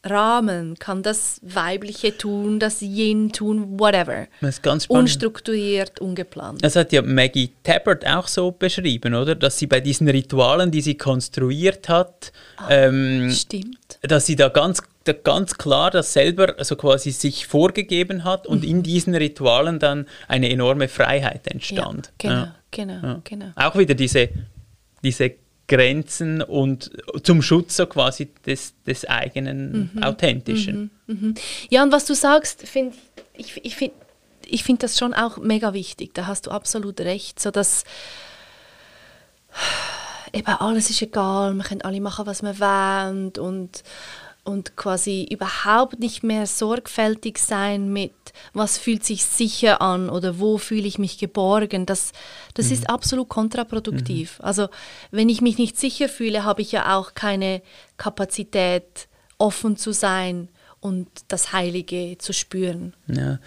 Rahmen, kann das Weibliche tun, das Yin tun, whatever. Das ist ganz spannend. Unstrukturiert, ungeplant. Das hat ja Maggie Tabbert auch so beschrieben, oder? Dass sie bei diesen Ritualen, die sie konstruiert hat, ähm, Stimmt. dass sie da ganz, da ganz klar das selber also quasi sich vorgegeben hat und in diesen Ritualen dann eine enorme Freiheit entstand. Ja, genau, Ja. genau, Ja. genau. Auch wieder diese, diese Grenzen und zum Schutz so quasi des, des eigenen Authentischen. Ja, und was du sagst, finde ich, ich finde ich find das schon auch mega wichtig. Da hast du absolut recht. So dass <sighs> eben alles ist egal, wir können alle machen, was wir wollen und, und quasi überhaupt nicht mehr sorgfältig sein mit, was fühlt sich sicher an oder wo fühle ich mich geborgen. Das, das ist absolut kontraproduktiv. Also wenn ich mich nicht sicher fühle, habe ich ja auch keine Kapazität, offen zu sein und das Heilige zu spüren. Ja.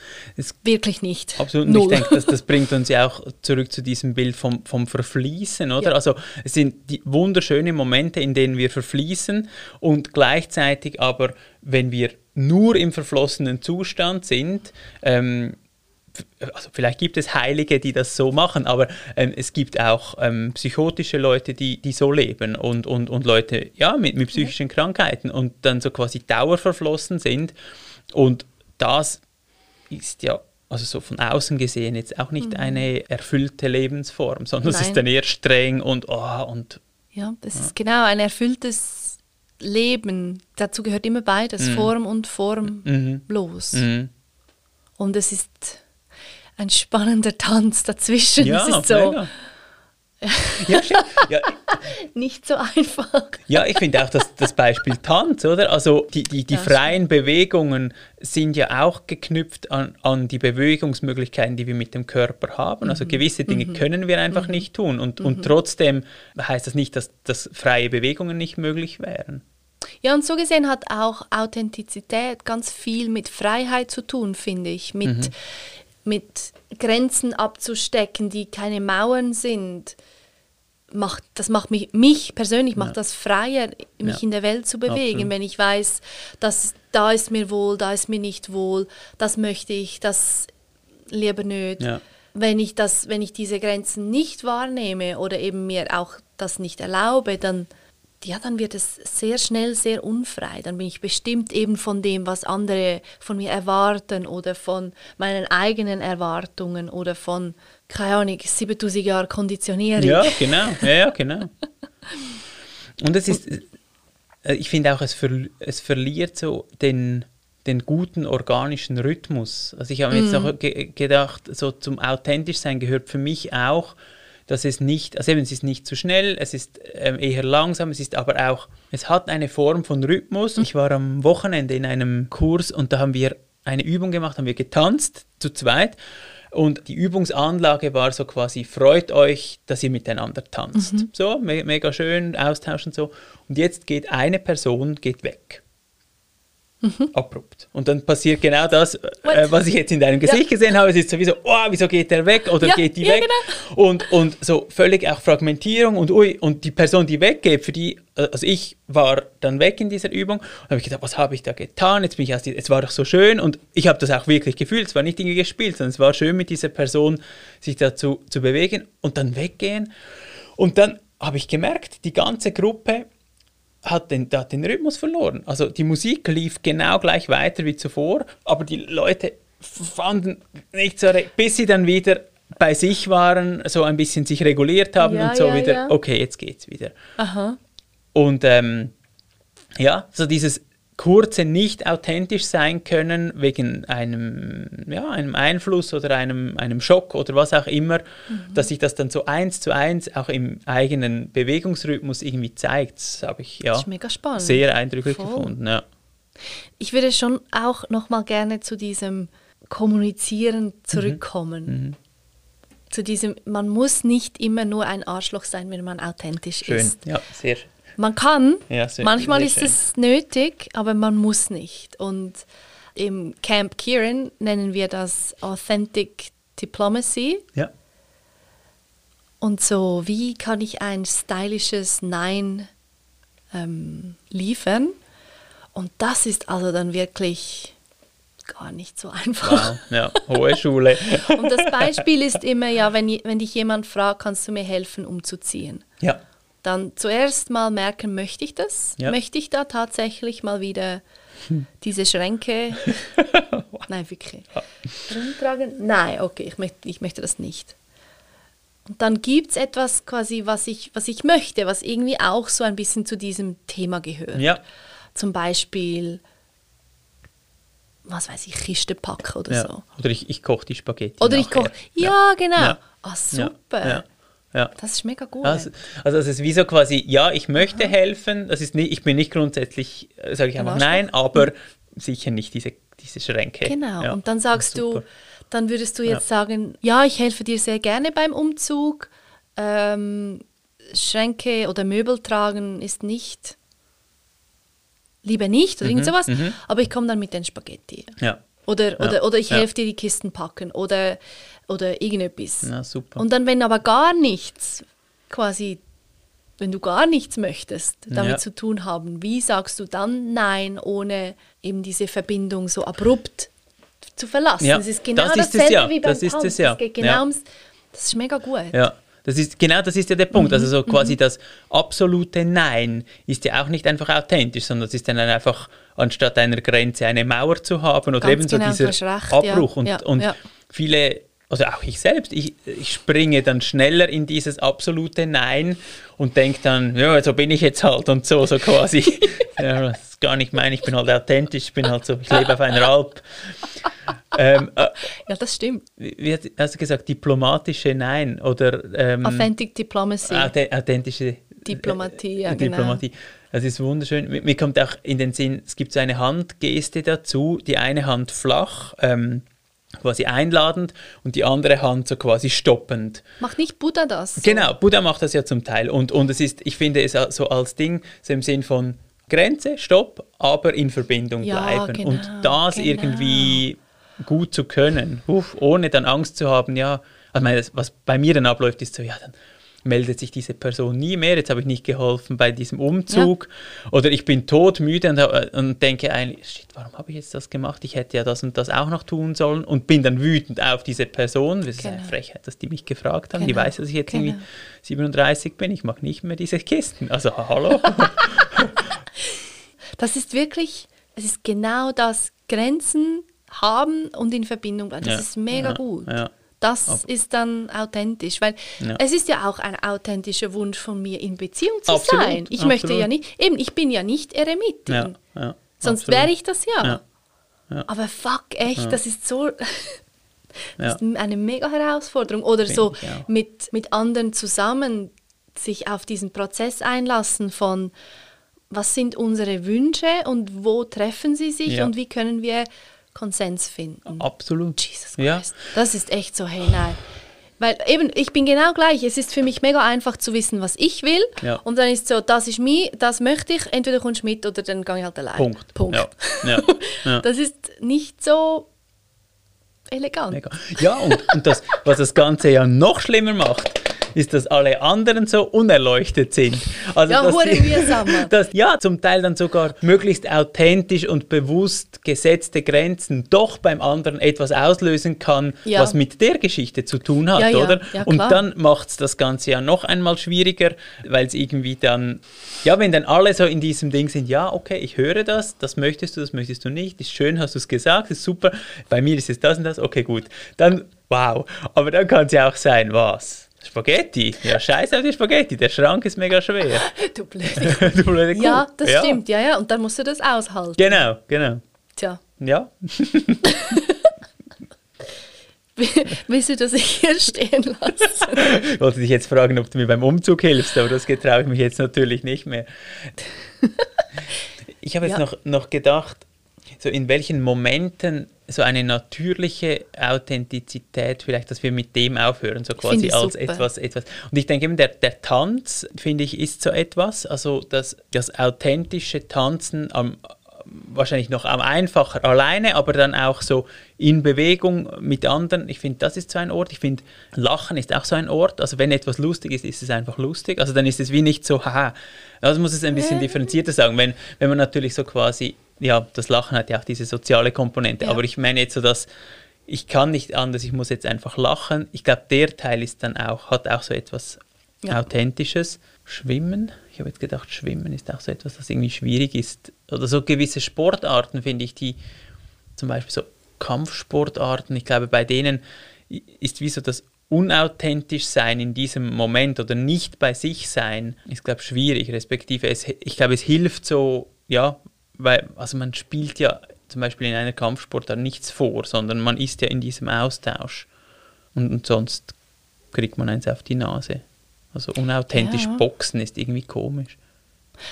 Wirklich nicht. Absolut. Und ich denke, das, das <laughs> bringt uns ja auch zurück zu diesem Bild vom, vom Verfließen, oder? Ja. Also es sind die wunderschönen Momente, in denen wir verfließen und gleichzeitig aber, wenn wir nur im verflossenen Zustand sind, ähm, also vielleicht gibt es Heilige, die das so machen, aber ähm, es gibt auch ähm, psychotische Leute, die, die so leben und, und, und Leute ja, mit, mit psychischen Krankheiten und dann so quasi dauerverflossen sind. Und das ist ja, also so von außen gesehen, jetzt auch nicht eine erfüllte Lebensform, sondern es ist dann eher streng und, oh, und Ja, das ist genau ein erfülltes Leben. Dazu gehört immer beides, Form und formlos. mhm. Und es ist ein spannender Tanz dazwischen. ja, es ist so ja, stimmt. <laughs> ja, nicht so einfach. Ja, ich finde auch das, das Beispiel Tanz, oder? Also die, die, die Ja, freien Bewegungen sind ja auch geknüpft an, an die Bewegungsmöglichkeiten, die wir mit dem Körper haben. Also gewisse Dinge können wir einfach nicht tun. Und, und trotzdem heißt das nicht, dass, dass freie Bewegungen nicht möglich wären. Ja, und so gesehen hat auch Authentizität ganz viel mit Freiheit zu tun, finde ich. Mit, mit Grenzen abzustecken, die keine Mauern sind. Macht, das macht mich, mich persönlich macht das freier, mich Ja. in der Welt zu bewegen, Absolut. wenn ich weiß, dass da ist mir wohl, da ist mir nicht wohl, das möchte ich, das lieber nicht. Ja. Wenn ich das, wenn ich diese Grenzen nicht wahrnehme oder eben mir auch das nicht erlaube, dann ja, dann wird es sehr schnell sehr unfrei. Dann bin ich bestimmt eben von dem, was andere von mir erwarten oder von meinen eigenen Erwartungen oder von, keine Ahnung, 7000 Jahre Konditionierung. Ja, genau. Ja, ja, genau. Und es ist, äh, ich finde auch, es, ver, es verliert so den, den guten organischen Rhythmus. Also ich habe mir jetzt auch ge gedacht, so zum authentisch sein gehört für mich auch, dass es nicht, also eben, es ist nicht zu schnell, es ist ähm, eher langsam, es ist aber auch, es hat eine Form von Rhythmus. Ich war am Wochenende in einem Kurs und da haben wir eine Übung gemacht, haben wir getanzt zu zweit und die Übungsanlage war so quasi, freut euch, dass ihr miteinander tanzt. So, me mega schön, Austausch und so. Und jetzt geht eine Person geht weg. Abrupt. Und dann passiert genau das, äh, What? was ich jetzt in deinem Gesicht gesehen habe. Es ist sowieso, oh, wieso geht der weg oder Ja, geht die ja, weg? Und, und so völlig auch Fragmentierung und ui, und die Person, die weggeht, für die, äh, also ich war dann weg in dieser Übung und habe ich gedacht, was habe ich da getan? Jetzt bin ich aus die, es war doch so schön und ich habe das auch wirklich gefühlt. Es war nicht irgendwie gespielt, sondern es war schön mit dieser Person sich dazu zu bewegen und dann weggehen. Und dann habe ich gemerkt, die ganze Gruppe hat den, hat den Rhythmus verloren. Also die Musik lief genau gleich weiter wie zuvor, aber die Leute fanden nicht so, bis sie dann wieder bei sich waren, so ein bisschen sich reguliert haben Ja, und so ja, wieder, ja. okay, jetzt geht's wieder. Aha. Und ähm, ja, so dieses kurze nicht authentisch sein können wegen einem, ja, einem Einfluss oder einem, einem Schock oder was auch immer, Mhm. dass sich das dann so eins zu eins auch im eigenen Bewegungsrhythmus irgendwie zeigt, das habe ich ja sehr eindrücklich Voll. gefunden. Ja. Ich würde schon auch noch mal gerne zu diesem Kommunizieren zurückkommen. Zu diesem, man muss nicht immer nur ein Arschloch sein, wenn man authentisch Schön, ist. ja, sehr. Man kann, Ja, sehr- manchmal sehr ist schön. es nötig, aber man muss nicht. Und im Camp Kieran nennen wir das Authentic Diplomacy. Ja. Und so, wie kann ich ein stylisches Nein ähm, liefern? Und das ist also dann wirklich gar nicht so einfach. Wow. Ja, hohe Schule. <laughs> Und das Beispiel ist immer, ja, wenn, wenn dich jemand fragt, kannst du mir helfen, umzuziehen? Ja. Dann zuerst mal merken, möchte ich das? Ja. Möchte ich da tatsächlich mal wieder diese Schränke, <laughs> nein, wirklich, rumtragen? Nein, okay, ich möchte, ich möchte das nicht. Und dann gibt es etwas quasi, was ich, was ich möchte, was irgendwie auch so ein bisschen zu diesem Thema gehört. Ja. Zum Beispiel, was weiß ich, Kiste packen oder ja. so. Oder ich, ich koche die Spaghetti. Oder ich koche. Ja, genau. Ja. Ah, Ja. super. Ja. Ja. Das ist mega gut. Also, also es ist wie so quasi, ja, ich möchte helfen, das ist nicht, ich bin nicht grundsätzlich, sage ich Ein einfach Arschloch. nein, aber sicher nicht diese, diese Schränke. Genau. Ja, Und dann sagst du, dann würdest du jetzt sagen, ja, ich helfe dir sehr gerne beim Umzug. Ähm, Schränke oder Möbel tragen ist nicht, lieber nicht oder irgend sowas, aber ich komme dann mit den Spaghetti. Ja, Oder, Ja. oder, oder ich Ja. helfe dir die Kisten packen oder, oder irgendetwas. na super. Und dann, wenn aber gar nichts, quasi, wenn du gar nichts möchtest, damit Ja. zu tun haben, wie sagst du dann Nein, ohne eben diese Verbindung so abrupt zu verlassen? Ja, das ist genau das ist dasselbe ja, wie beim das ist Tanz. ja. Geht genau ums, das ist mega gut. Ja, das ist genau das ist ja der Punkt. Also Mhm, so quasi das absolute Nein ist ja auch nicht einfach authentisch, sondern es ist dann einfach anstatt einer Grenze eine Mauer zu haben oder Ganz eben so genau, dieser du hast recht. Abbruch und, und viele also auch ich selbst, ich, ich springe dann schneller in dieses absolute Nein und denke dann, ja, so bin ich jetzt halt und so, so quasi. <laughs> ja, das ist gar nicht mein, ich bin halt authentisch, ich bin halt so, ich lebe auf einer Alp. ähm, äh, Ja, das stimmt. wie hast du gesagt, diplomatische Nein oder ähm, Authentic Diplomacy. Auth- authentische Diplomatie, ja, äh, genau. Diplomatie. Das ist wunderschön. Mir, mir kommt auch in den Sinn, es gibt so eine Handgeste dazu, die eine Hand flach, ähm, quasi einladend und die andere Hand so quasi stoppend. Macht nicht Buddha das? so? Genau, Buddha macht das ja zum Teil. Und, und es ist, ich finde es so als Ding, so im Sinn von Grenze, Stopp, aber in Verbindung Ja, bleiben. genau, und das genau. irgendwie gut zu können, uff, ohne dann Angst zu haben, ja, also meine, was bei mir dann abläuft, ist so, ja, dann meldet sich diese Person nie mehr, jetzt habe ich nicht geholfen bei diesem Umzug oder ich bin todmüde und, hab- und denke eigentlich, shit, warum habe ich jetzt das gemacht? Ich hätte ja das und das auch noch tun sollen und bin dann wütend auf diese Person. Das ist eine Genau. Frechheit, dass die mich gefragt haben. Die Genau, weiß, dass ich jetzt genau. irgendwie 37 bin, ich mag nicht mehr diese Kisten. Also hallo? <laughs> Das ist wirklich, es ist genau das, Grenzen haben und in Verbindung bleiben. Das Ja, ist mega ja, gut. ja. Das ist dann authentisch, weil Ja. es ist ja auch ein authentischer Wunsch von mir, in Beziehung zu Absolut, sein. Ich möchte absolut. ja nicht, eben, ich bin ja nicht Eremitin. ja, ja, Sonst wäre ich das ja. Aber fuck, echt, das ist so. <laughs> Das ist eine mega Herausforderung. Oder Finde so mit, mit anderen zusammen sich auf diesen Prozess einlassen von, was sind unsere Wünsche und wo treffen sie sich und wie können wir Konsens finden. Absolut. Jesus Ja. Christ. Das ist echt so, hey, nein. Weil eben, ich bin genau gleich. Es ist für mich mega einfach zu wissen, was ich will. Ja. Und dann ist so, das ist mir, das möchte ich. Entweder kommst du mit oder dann gehe ich halt allein. Punkt. Punkt. Ja, ja, <laughs> ja. Das ist nicht so elegant. Mega. Ja, und, und das, was das Ganze ja noch schlimmer macht, ist, dass alle anderen so unerleuchtet sind. Also, Ja, dass die- mühsam, Mann. <laughs> dass ja zum Teil dann sogar möglichst authentisch und bewusst gesetzte Grenzen doch beim anderen etwas auslösen kann, Ja. was mit der Geschichte zu tun hat, Ja, ja. oder? Ja, und dann macht es das Ganze ja noch einmal schwieriger, weil es irgendwie dann, ja, wenn dann alle so in diesem Ding sind, ja, okay, ich höre das, das möchtest du, das möchtest du nicht, ist schön, hast du es gesagt, ist super, bei mir ist es das und das, okay, gut. Dann, wow, aber dann kann es ja auch sein, was? Spaghetti? Ja, scheiße auf die Spaghetti, der Schrank ist mega schwer. <laughs> Du blöde. <laughs> du blöde Kuh. Ja, das stimmt. Ja, ja. Und dann musst du das aushalten. Genau, genau. Tja. Ja, <laughs> Willst du das hier stehen lassen? ich wollte dich jetzt fragen, ob du mir beim Umzug hilfst, aber das getraue ich mich jetzt natürlich nicht mehr. Ich habe jetzt Ja. noch, noch gedacht, so in welchen Momenten so eine natürliche Authentizität, vielleicht, dass wir mit dem aufhören, so quasi als super. etwas, etwas. Und ich denke eben, der, der Tanz, finde ich, ist so etwas, also das, das authentische Tanzen am, wahrscheinlich noch am einfacher alleine, aber dann auch so in Bewegung mit anderen. Ich finde, das ist so ein Ort. Ich finde, Lachen ist auch so ein Ort. Also wenn etwas lustig ist, ist es einfach lustig. Also dann ist es wie nicht so, haha. Also muss es ein bisschen differenzierter sagen. Wenn, wenn man natürlich so quasi, ja, das Lachen hat ja auch diese soziale Komponente. Ja. Aber ich meine jetzt so, dass ich kann nicht anders, ich muss jetzt einfach lachen. Ich glaube, der Teil ist dann auch, hat auch so etwas ja. Authentisches. Schwimmen, ich habe jetzt gedacht, Schwimmen ist auch so etwas, das irgendwie schwierig ist. Oder so gewisse Sportarten, finde ich, die zum Beispiel so Kampfsportarten, ich glaube, bei denen ist wie so das unauthentisch sein in diesem Moment oder nicht bei sich sein, ist, glaube ich, schwierig, respektive es, ich glaube, es hilft so, ja, weil, also man spielt ja zum Beispiel in einer Kampfsportart nichts vor, sondern man ist ja in diesem Austausch und, und sonst kriegt man eins auf die Nase. Also unauthentisch ja. Boxen ist irgendwie komisch.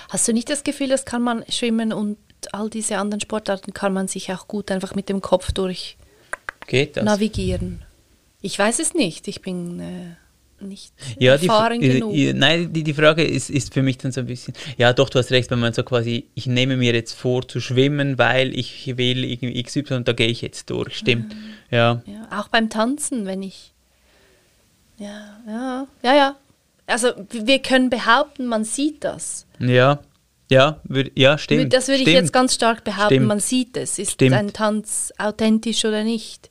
Hast du nicht das Gefühl, das kann man schwimmen und all diese anderen Sportarten kann man sich auch gut einfach mit dem Kopf durch navigieren? Ich weiß es nicht. Ich bin äh, nicht ja, erfahren die, genug. Die, nein, die, die Frage ist, ist für mich dann so ein bisschen, ja doch, du hast recht, wenn man so quasi, ich nehme mir jetzt vor zu schwimmen, weil ich will irgendwie XY und da gehe ich jetzt durch, stimmt. Mhm. Ja. ja. Auch beim Tanzen, wenn ich, ja, ja, ja, ja, also wir können behaupten, man sieht das. Ja, ja, würd, ja, stimmt. Das würde ich jetzt ganz stark behaupten, stimmt. man sieht es. Ist stimmt. ein Tanz authentisch oder nicht?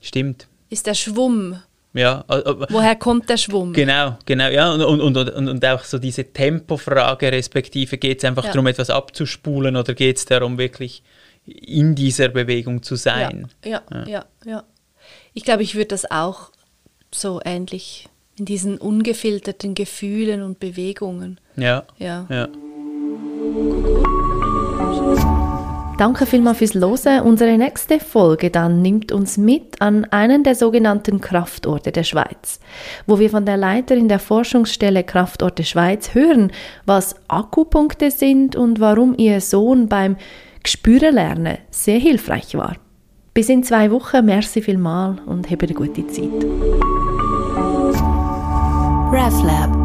Stimmt. Ist der Schwumm ja, Woher kommt der Schwumm? Genau, genau, ja, und, und, und, und auch so diese Tempofrage, respektive geht es einfach ja. darum, etwas abzuspulen oder geht es darum, wirklich in dieser Bewegung zu sein? Ja, ja, ja. ja, ja. Ich glaube, ich würde das auch so ähnlich in diesen ungefilterten Gefühlen und Bewegungen. Ja. Ja. ja. Danke vielmals fürs Losen. Unsere nächste Folge dann nimmt uns mit an einen der sogenannten Kraftorte der Schweiz, wo wir von der Leiterin der Forschungsstelle Kraftorte Schweiz hören, was Akkupunkte sind und warum ihr Sohn beim Gespürenlernen sehr hilfreich war. Bis in zwei Wochen, merci vielmal und habt eine gute Zeit. RefLab